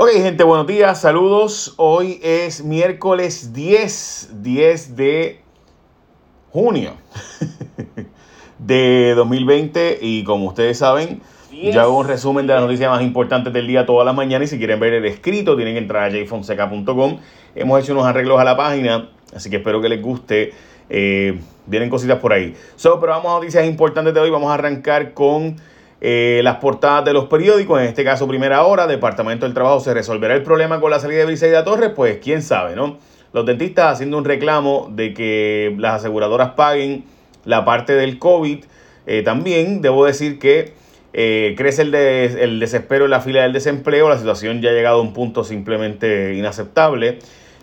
Ok, gente, buenos días, saludos. Hoy es miércoles 10, 10 de junio de 2020 y como ustedes saben, ya hago un resumen de las noticias más importantes del día todas las mañanas y si quieren ver el escrito tienen que entrar a jfonseca.com. Hemos hecho unos arreglos a la página, así que espero que les guste. Eh, vienen cositas por ahí. So, pero vamos a noticias importantes de hoy. Vamos a arrancar con eh, las portadas de los periódicos, en este caso Primera Hora, Departamento del Trabajo, ¿se resolverá el problema con la salida de Briseida Torres? Pues quién sabe, ¿no? Los dentistas haciendo un reclamo de que las aseguradoras paguen la parte del COVID. Eh, también debo decir que eh, crece el, el, desespero en la fila del desempleo, la situación ya ha llegado a un punto simplemente inaceptable,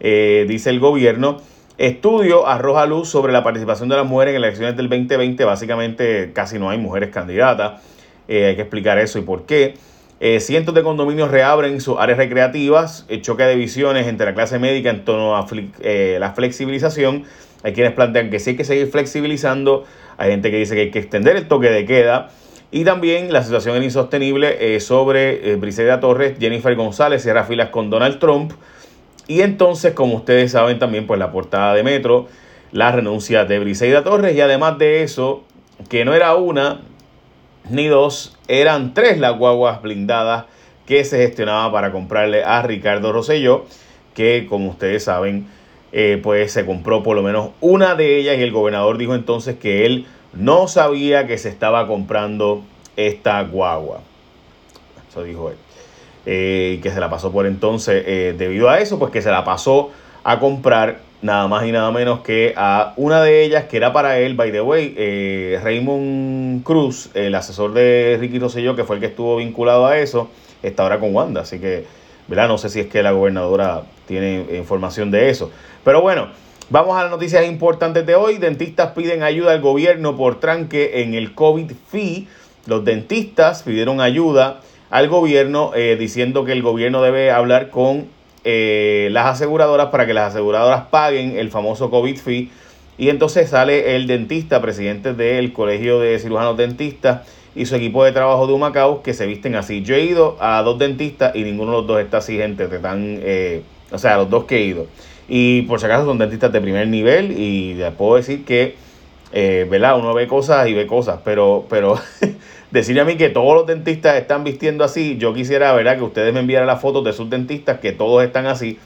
dice el gobierno. Estudio arroja luz sobre la participación de las mujeres en las elecciones del 2020, básicamente casi no hay mujeres candidatas. Eh, hay que explicar eso y por qué. Eh, cientos de condominios reabren sus áreas recreativas, el choque de visiones entre la clase médica en torno a eh, la flexibilización. Hay quienes plantean que sí hay que seguir flexibilizando, hay gente que dice que hay que extender el toque de queda. Y también la situación es insostenible sobre Briseida Torres, Jennifer González cierra filas con Donald Trump. Y entonces, como ustedes saben también, pues la portada de Metro, la renuncia de Briseida Torres. Y además de eso, que no era una, ni dos, eran tres las guaguas blindadas que se gestionaba para comprarle a Ricardo Rosselló, que como ustedes saben, eh, pues se compró por lo menos una de ellas y el gobernador dijo entonces que él no sabía que se estaba comprando esta guagua. Eso dijo él. Eh, que se la pasó por entonces, eh, debido a eso, pues que se la pasó a comprar nada más y nada menos que a una de ellas que era para él, by the way, eh, Raymond Cruz, el asesor de Ricky Rosselló, que fue el que estuvo vinculado a eso, está ahora con Wanda, así que, ¿verdad? No sé si es que la gobernadora tiene información de eso. Pero bueno, vamos a las noticias importantes de hoy. Dentistas piden ayuda al gobierno por tranque en el COVID fee. Los dentistas pidieron ayuda al gobierno eh, diciendo que el gobierno debe hablar con eh, las aseguradoras para que las aseguradoras paguen el famoso COVID fee. Y entonces sale el dentista, presidente del Colegio de Cirujanos Dentistas y su equipo de trabajo de Humacao que se visten así. Yo he ido a dos dentistas y ninguno de los dos está así, gente. Te están, eh, o sea, los dos que he ido. Y por si acaso son dentistas de primer nivel y les puedo decir que, eh, ¿verdad? Uno ve cosas y ve cosas, pero, pero decirle a mí que todos los dentistas están vistiendo así, yo quisiera, ¿verdad? Que ustedes me enviaran las fotos de sus dentistas, que todos están así,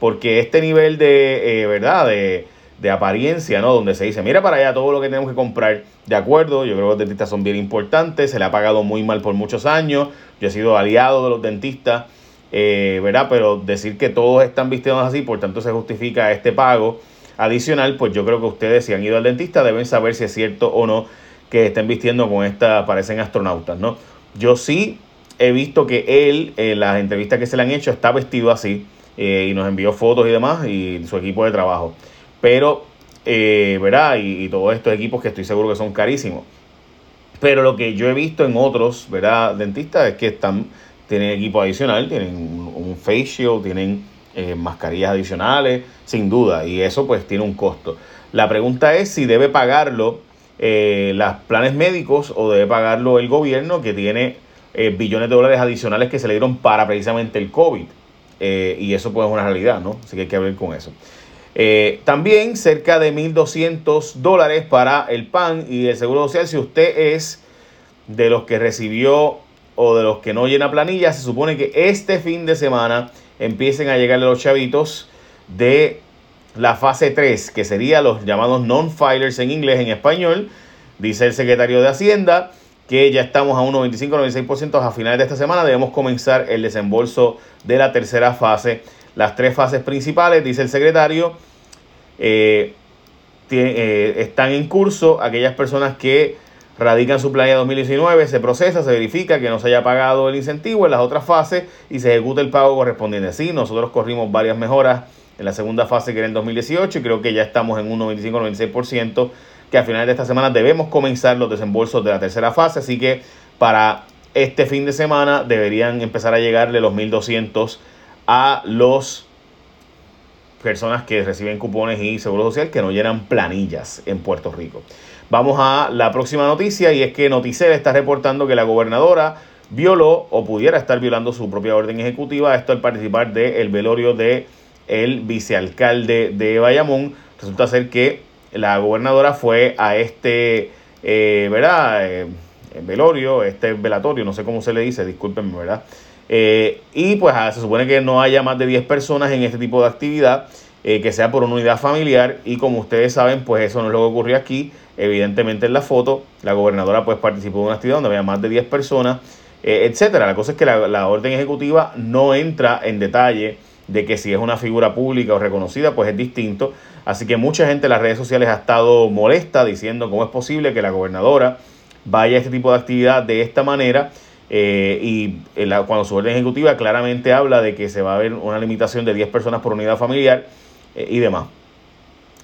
porque este nivel de, eh, ¿verdad? De, de, apariencia, ¿no? Donde se dice, mira para allá todo lo que tenemos que comprar, de acuerdo, yo creo que los dentistas son bien importantes, se le ha pagado muy mal por muchos años, yo he sido aliado de los dentistas, eh, ¿verdad? Pero decir que todos están vistiendo así, por tanto se justifica este pago adicional, pues yo creo que ustedes si han ido al dentista deben saber si es cierto o no que estén vistiendo con esta, parecen astronautas, ¿no? Yo sí he visto que él, en las entrevistas que se le han hecho, está vestido así eh, y nos envió fotos y demás y su equipo de trabajo. Pero, eh, ¿verdad? Y, todos estos equipos que estoy seguro que son carísimos. Pero lo que yo he visto en otros, ¿verdad? Dentistas es que están, tienen equipo adicional, tienen un, facial, tienen eh, mascarillas adicionales, sin duda, y eso pues tiene un costo. La pregunta es si debe pagarlo eh, los planes médicos o debe pagarlo el gobierno que tiene eh, billones de dólares adicionales que se le dieron para precisamente el COVID. Eh, y eso pues es una realidad, ¿no? Así que hay que ver con eso. Eh, también cerca de 1.200 dólares para el PAN y el Seguro Social. Si usted es de los que recibió o de los que no llena planilla, se supone que este fin de semana empiecen a llegarle los chavitos de la fase 3, que sería los llamados non-filers en inglés, en español, dice el secretario de Hacienda que ya estamos a un 95-96% a finales de esta semana. Debemos comenzar el desembolso de la tercera fase. Las tres fases principales, dice el secretario, eh, eh, están en curso. Aquellas personas que radican su planilla 2019, se procesa, se verifica que no se haya pagado el incentivo en las otras fases y se ejecuta el pago correspondiente. Sí, nosotros corrimos varias mejoras en la segunda fase que era en 2018 y creo que ya estamos en un 95-96% que a finales de esta semana debemos comenzar los desembolsos de la tercera fase, así que para este fin de semana deberían empezar a llegarle los 1200 a los personas que reciben cupones y seguro social que no llenan planillas en Puerto Rico. Vamos a la próxima noticia y es que Noticel está reportando que la gobernadora violó o pudiera estar violando su propia orden ejecutiva, esto al participar del velorio de el vicealcalde de Bayamón. Resulta ser que la gobernadora fue a este, eh, ¿verdad? Eh, velorio, este velatorio, no sé cómo se le dice, discúlpenme, ¿verdad? Eh, y pues ah, se supone que no haya más de 10 personas en este tipo de actividad, que sea por una unidad familiar y como ustedes saben, pues eso no es lo que ocurrió aquí. Evidentemente en la foto, la gobernadora pues participó en una actividad donde había más de 10 personas, etcétera. La cosa es que la, la orden ejecutiva no entra en detalle de que si es una figura pública o reconocida, pues es distinto. Así que mucha gente en las redes sociales ha estado molesta diciendo cómo es posible que la gobernadora vaya a este tipo de actividad de esta manera. Eh, y cuando su orden ejecutiva claramente habla de que se va a haber una limitación de 10 personas por unidad familiar eh, y demás.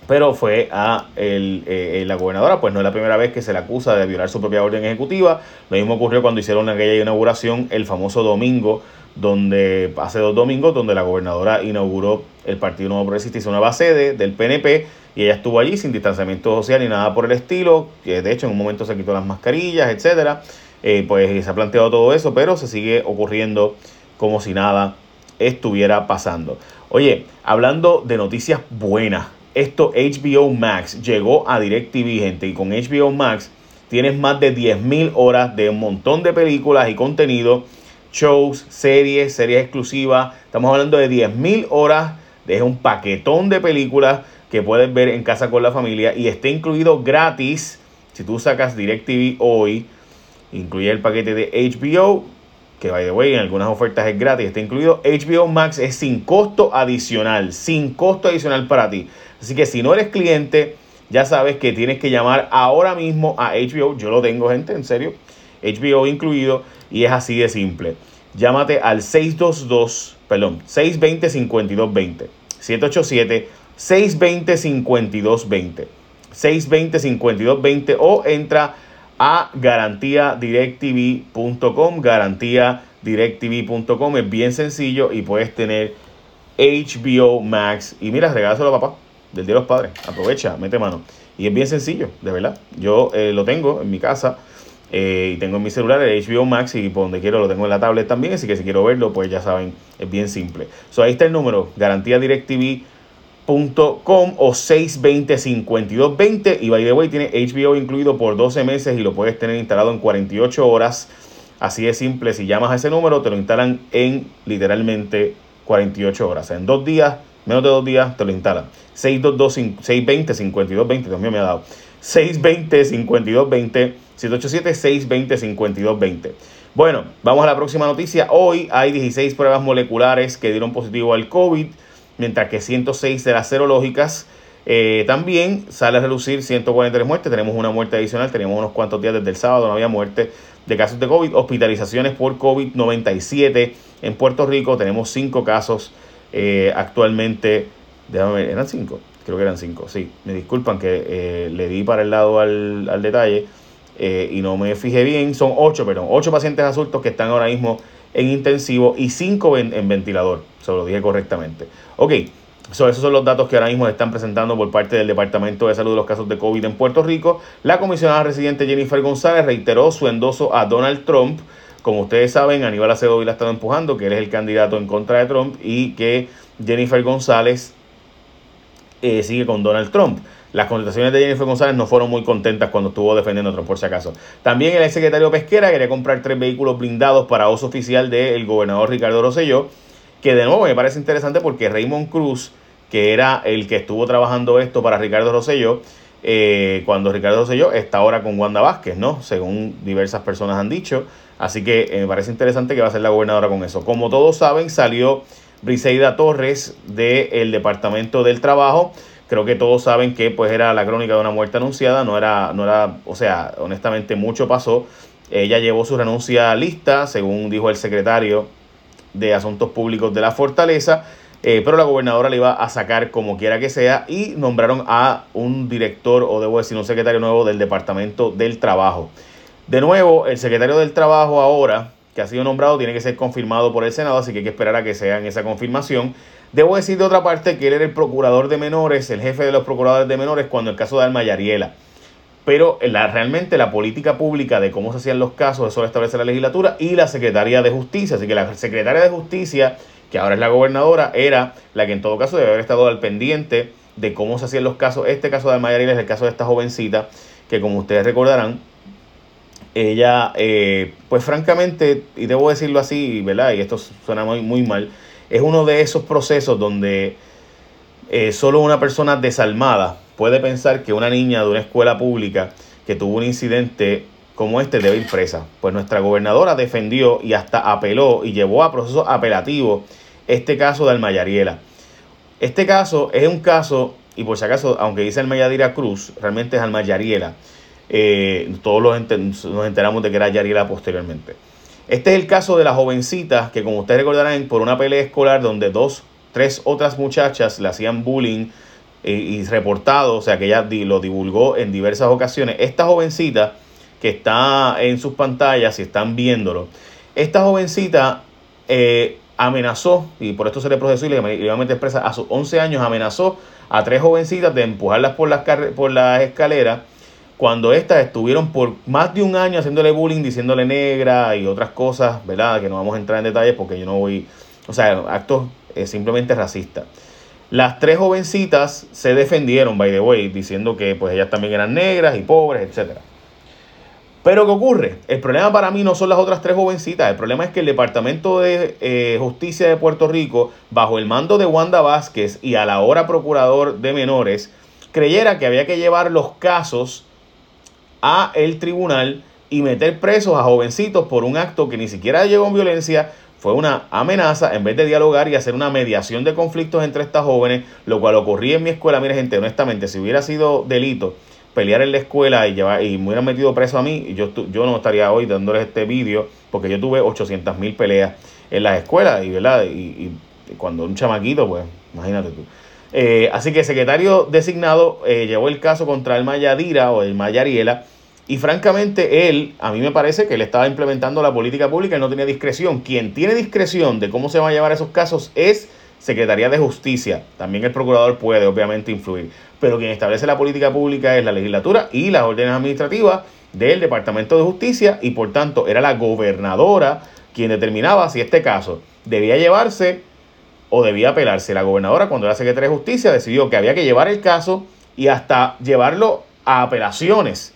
Pero fue a eh, la gobernadora, pues no es la primera vez que se le acusa de violar su propia orden ejecutiva. Lo mismo ocurrió cuando hicieron aquella inauguración el famoso domingo donde hace dos domingos, donde la gobernadora inauguró el Partido Nuevo Progresista, hizo una base sede del PNP y ella estuvo allí sin distanciamiento social ni nada por el estilo, de hecho en un momento se quitó las mascarillas, etcétera. Eh, pues se ha planteado todo eso, pero se sigue ocurriendo como si nada estuviera pasando. Oye, hablando de noticias buenas, esto HBO Max llegó a DirecTV, gente, y con HBO Max tienes más de 10.000 horas de un montón de películas y contenido shows, series, series exclusivas. Estamos hablando de 10.000 horas. de un paquetón de películas que puedes ver en casa con la familia y está incluido gratis. Si tú sacas DirecTV hoy, incluye el paquete de HBO, que by the way en algunas ofertas es gratis, está incluido. HBO Max es sin costo adicional, sin costo adicional para ti. Así que si no eres cliente, ya sabes que tienes que llamar ahora mismo a HBO. Yo lo tengo, gente, en serio. HBO incluido y es así de simple. Llámate al 622, perdón, 620-5220. 787-620-5220. 620-5220 o entra a garantiadirectv.com. Garantiadirectv.com es bien sencillo y puedes tener HBO Max. Y mira, regálaselo a papá del Día de los Padres. Aprovecha, mete mano. Y es bien sencillo, de verdad. Yo eh, lo tengo en mi casa. Eh, y tengo en mi celular el HBO Max y por donde quiero lo tengo en la tablet también. Así que si quiero verlo, pues ya saben, es bien simple. So, ahí está el número, garantiadirectv.com o 620-5220. Y by the way, tiene HBO incluido por 12 meses y lo puedes tener instalado en 48 horas. Así de simple, si llamas a ese número, te lo instalan en literalmente 48 horas. En dos días, menos de dos días, te lo instalan. 620-5220, Dios mío me ha dado. 620-5220 787-620-5220. Bueno, vamos a la próxima noticia. Hoy hay 16 pruebas moleculares que dieron positivo al COVID, mientras que 106 de las serológicas. Eh, también sale a relucir 143 muertes. Tenemos una muerte adicional. Tenemos unos cuantos días desde el sábado. No había muerte de casos de COVID. Hospitalizaciones por COVID 97 en Puerto Rico. Tenemos 5 casos eh, actualmente. Déjame ver, eran 5. Creo que eran 5. Sí, me disculpan que eh, le di para el lado al, al detalle. Eh, y no me fijé bien, son 8, perdón, 8 pacientes adultos que están ahora mismo en intensivo y 5 en, ventilador, se lo dije correctamente. Ok, esos son los datos que ahora mismo están presentando por parte del Departamento de Salud de los casos de COVID en Puerto Rico. La comisionada residente Jennifer González reiteró su endoso a Donald Trump. Como ustedes saben, Aníbal Acevedo la ha estado empujando, que él es el candidato en contra de Trump y que Jennifer González eh, sigue con Donald Trump. Las contestaciones de Jennifer González no fueron muy contentas cuando estuvo defendiendo a Trump, por si acaso. También el secretario Pesquera quería comprar tres vehículos blindados para uso oficial del gobernador Ricardo Rosselló, que de nuevo me parece interesante porque Raymond Cruz, que era el que estuvo trabajando esto para Ricardo Rosselló, eh, cuando Ricardo Rosselló está ahora con Wanda Vázquez, ¿no? Según diversas personas han dicho. Así que eh, me parece interesante que va a ser la gobernadora con eso. Como todos saben, salió Briseida Torres del Departamento del Trabajo creo que todos saben que pues era la crónica de una muerte anunciada, no era, no era, o sea, honestamente mucho pasó. Ella llevó su renuncia lista, según dijo el secretario de Asuntos Públicos de la Fortaleza, eh, pero la gobernadora le iba a sacar como quiera que sea y nombraron a un director, o debo decir un secretario nuevo del Departamento del Trabajo. De nuevo, el secretario del Trabajo ahora, que ha sido nombrado, tiene que ser confirmado por el Senado, así que hay que esperar a que sea en esa confirmación. Debo decir de otra parte que él era el procurador de menores, el jefe de los procuradores de menores, cuando el caso de Alma Yariela. pero la, realmente la política pública de cómo se hacían los casos, eso lo establece la legislatura y la Secretaría de Justicia. Así que la Secretaria de Justicia, que ahora es la gobernadora, era la que en todo caso debe haber estado al pendiente de cómo se hacían los casos. Este caso de Almayaril es el caso de esta jovencita, que como ustedes recordarán, ella, eh, pues francamente, y debo decirlo así, ¿verdad? Y esto suena muy, muy mal, es uno de esos procesos donde eh, solo una persona desalmada puede pensar que una niña de una escuela pública que tuvo un incidente como este debe ir presa. Pues nuestra gobernadora defendió y hasta apeló y llevó a proceso apelativo este caso de Almayariela. Este caso es un caso, y por si acaso, aunque dice Almayadira Cruz, realmente es Almayariela. Eh, todos nos enteramos de que era Yariela posteriormente. Este es el caso de la jovencita que, como ustedes recordarán, por una pelea escolar donde dos, tres otras muchachas le hacían bullying y, reportado, o sea que ella lo divulgó en diversas ocasiones. Esta jovencita que está en sus pantallas, si están viéndolo, esta jovencita eh, amenazó, y por esto se le procesó y le meter presa, a sus 11 años amenazó a tres jovencitas de empujarlas por las, por las escaleras cuando estas estuvieron por más de un año haciéndole bullying, diciéndole negra y otras cosas, ¿verdad? Que no vamos a entrar en detalles porque yo no voy, o sea, actos eh, simplemente racistas. Las tres jovencitas se defendieron, by the way, diciendo que pues ellas también eran negras y pobres, etc. Pero ¿qué ocurre? El problema para mí no son las otras tres jovencitas, el problema es que el Departamento de eh, Justicia de Puerto Rico, bajo el mando de Wanda Vázquez y a la hora procurador de menores, creyera que había que llevar los casos a el tribunal y meter presos a jovencitos por un acto que ni siquiera llegó en violencia, fue una amenaza en vez de dialogar y hacer una mediación de conflictos entre estas jóvenes, lo cual ocurría en mi escuela. Mire, gente, honestamente, si hubiera sido delito pelear en la escuela y, llevar, y me hubieran metido preso a mí, yo, yo no estaría hoy dándoles este vídeo, porque yo tuve 800 mil peleas en las escuelas, y, ¿verdad? Y, cuando un chamaquito, pues, imagínate tú. Eh, así que el secretario designado eh, llevó el caso contra el Mayadira o el Mayariela y francamente, él, a mí me parece que él estaba implementando la política pública, y no tenía discreción. Quien tiene discreción de cómo se van a llevar esos casos es Secretaría de Justicia. También el procurador puede, obviamente, influir. Pero quien establece la política pública es la legislatura y las órdenes administrativas del Departamento de Justicia y por tanto era la gobernadora quien determinaba si este caso debía llevarse o debía apelarse. La gobernadora, cuando era secretaria de Justicia, decidió que había que llevar el caso y hasta llevarlo a apelaciones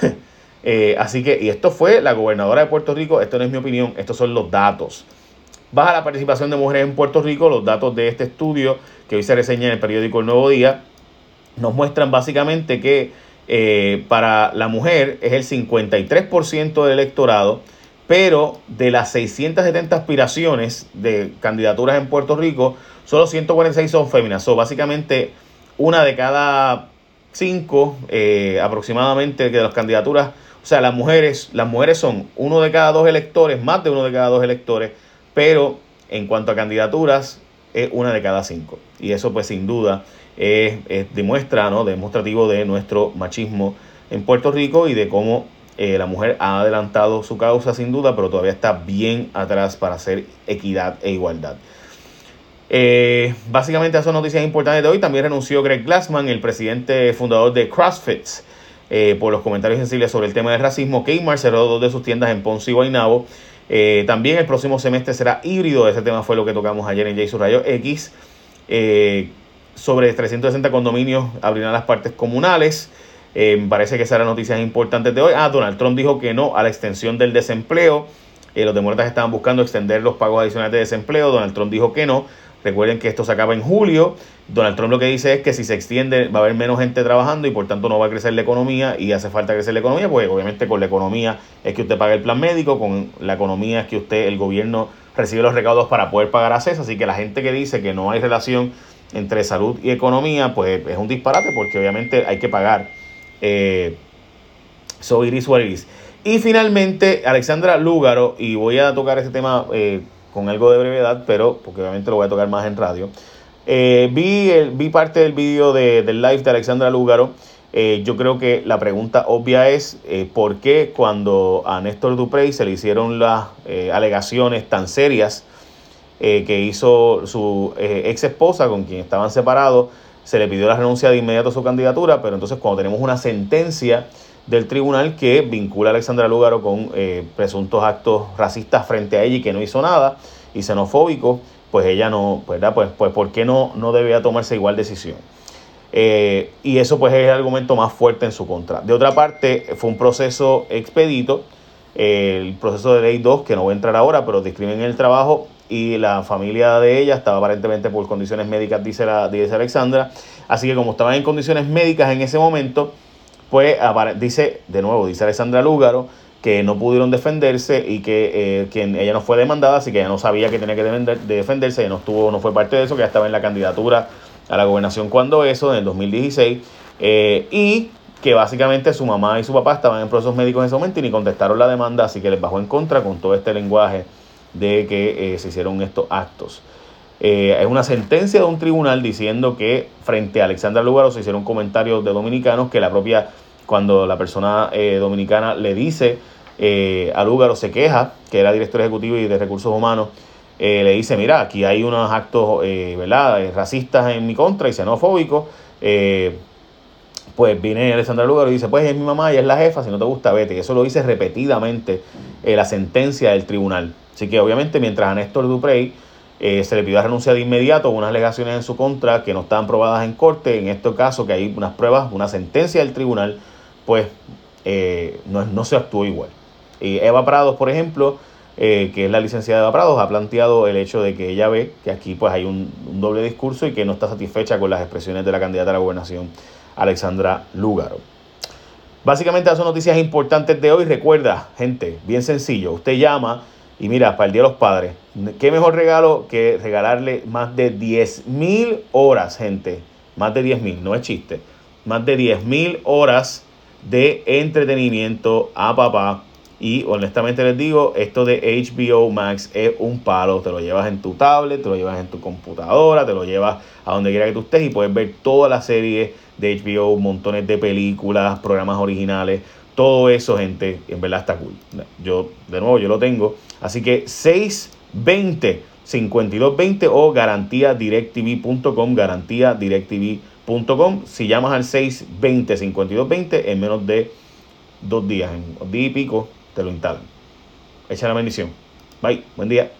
Eh, así que, y esto fue la gobernadora de Puerto Rico, esto no es mi opinión, estos son los datos. Baja la participación de mujeres en Puerto Rico, los datos de este estudio que hoy se reseña en el periódico El Nuevo Día, nos muestran básicamente que eh, para la mujer es el 53% del electorado, pero de las 670 aspiraciones de candidaturas en Puerto Rico, solo 146 son féminas. So, básicamente una de cada cinco eh, aproximadamente de las candidaturas o sea, las mujeres, las mujeres son uno de cada dos electores, más de uno de cada dos electores, pero en cuanto a candidaturas, es una de cada cinco. Y eso, pues, sin duda, es, demuestra, ¿no? Demostrativo de nuestro machismo en Puerto Rico y de cómo eh, la mujer ha adelantado su causa, sin duda, pero todavía está bien atrás para hacer equidad e igualdad. Eh, básicamente, esas noticias importantes de hoy. También renunció Greg Glassman, el presidente fundador de CrossFit. Eh, por los comentarios sensibles sobre el tema del racismo. Kmart cerró dos de sus tiendas en Ponce y Guaynabo. Eh, también el próximo semestre será híbrido. Ese tema fue lo que tocamos ayer en Jason Rayo X. Eh, sobre 360 condominios abrirán las partes comunales. parece que esa era noticia importante de hoy. Ah, Donald Trump dijo que no a la extensión del desempleo. los demócratas estaban buscando extender los pagos adicionales de desempleo. Donald Trump dijo que no. Recuerden que esto se acaba en julio. Donald Trump lo que dice es que si se extiende va a haber menos gente trabajando y por tanto no va a crecer la economía y hace falta crecer la economía, pues obviamente con la economía es que usted paga el plan médico, con la economía es que usted, el gobierno recibe los recaudos para poder pagar acceso, así que la gente que dice que no hay relación entre salud y economía, pues es un disparate porque obviamente hay que pagar. Eh, so iris Y finalmente, Alexandra Lúgaro, y voy a tocar este tema eh, con algo de brevedad, pero porque obviamente lo voy a tocar más en radio. Eh, vi, el, vi parte del vídeo de, del live de Alexandra Lúgaro. Eh, yo creo que la pregunta obvia es eh, por qué cuando a Néstor Duprey se le hicieron las alegaciones tan serias que hizo su ex esposa con quien estaban separados, se le pidió la renuncia de inmediato a su candidatura, pero entonces cuando tenemos una sentencia del tribunal que vincula a Alexandra Lúgaro con eh, presuntos actos racistas frente a ella y que no hizo nada, y xenofóbico, pues ella no, ¿verdad? Pues, pues ¿por qué no, no debía tomarse igual decisión? Eh, y eso pues es el argumento más fuerte en su contra. De otra parte, fue un proceso expedito, el proceso de ley 2, que no voy a entrar ahora, pero describen el trabajo y la familia de ella estaba aparentemente por condiciones médicas, dice, la, dice Alexandra. Así que como estaban en condiciones médicas en ese momento, pues dice, de nuevo, dice Alexandra Lúgaro, que no pudieron defenderse y que eh, quien, ella no fue demandada, así que ella no sabía que tenía que defenderse, ella no, estuvo, no fue parte de eso, que ya estaba en la candidatura a la gobernación cuando eso, en el 2016, eh, y que básicamente su mamá y su papá estaban en procesos médicos en ese momento y ni contestaron la demanda, así que les bajó en contra con todo este lenguaje de que eh, se hicieron estos actos. Eh, es una sentencia de un tribunal diciendo que frente a Alexandra Lugaro se hicieron comentarios de dominicanos que la propia, cuando la persona eh, dominicana le dice a Lugaro se queja, que era director ejecutivo y de recursos humanos, le dice, mira, aquí hay unos actos ¿verdad? racistas en mi contra y xenofóbicos. pues viene Alexandra Lugaro y dice, pues es mi mamá y es la jefa, si no te gusta, vete. Y eso lo dice repetidamente la sentencia del tribunal. Así que obviamente mientras a Néstor Duprey eh, se le pidió renuncia de inmediato, unas alegaciones en su contra que no estaban probadas en corte, en este caso que hay unas pruebas, una sentencia del tribunal, pues eh, no, no, se actuó igual. Y Eva Prados, por ejemplo, eh, que es la licenciada Eva Prados, ha planteado el hecho de que ella ve que aquí pues hay un, un doble discurso y que no está satisfecha con las expresiones de la candidata a la gobernación, Alexandra Lúgaro. Básicamente esas son noticias importantes de hoy. Recuerda, gente, bien sencillo, usted llama y mira, para el Día de los Padres, qué mejor regalo que regalarle más de 10 mil horas, gente. Más de 10 mil, no es chiste. Más de 10 mil horas de entretenimiento a papá. Y honestamente les digo, esto de HBO Max es un palo. Te lo llevas en tu tablet, te lo llevas en tu computadora, te lo llevas a donde quiera que tú estés y puedes ver toda la serie de HBO, montones de películas, programas originales todo eso, gente, en verdad está cool. Yo, de nuevo, yo lo tengo. Así que 620 5220 o garantiadirectv.com, garantiadirectv.com. Si llamas al 620 5220 en menos de dos días, en dos días y pico, te lo instalan. Echa la bendición. Bye, buen día.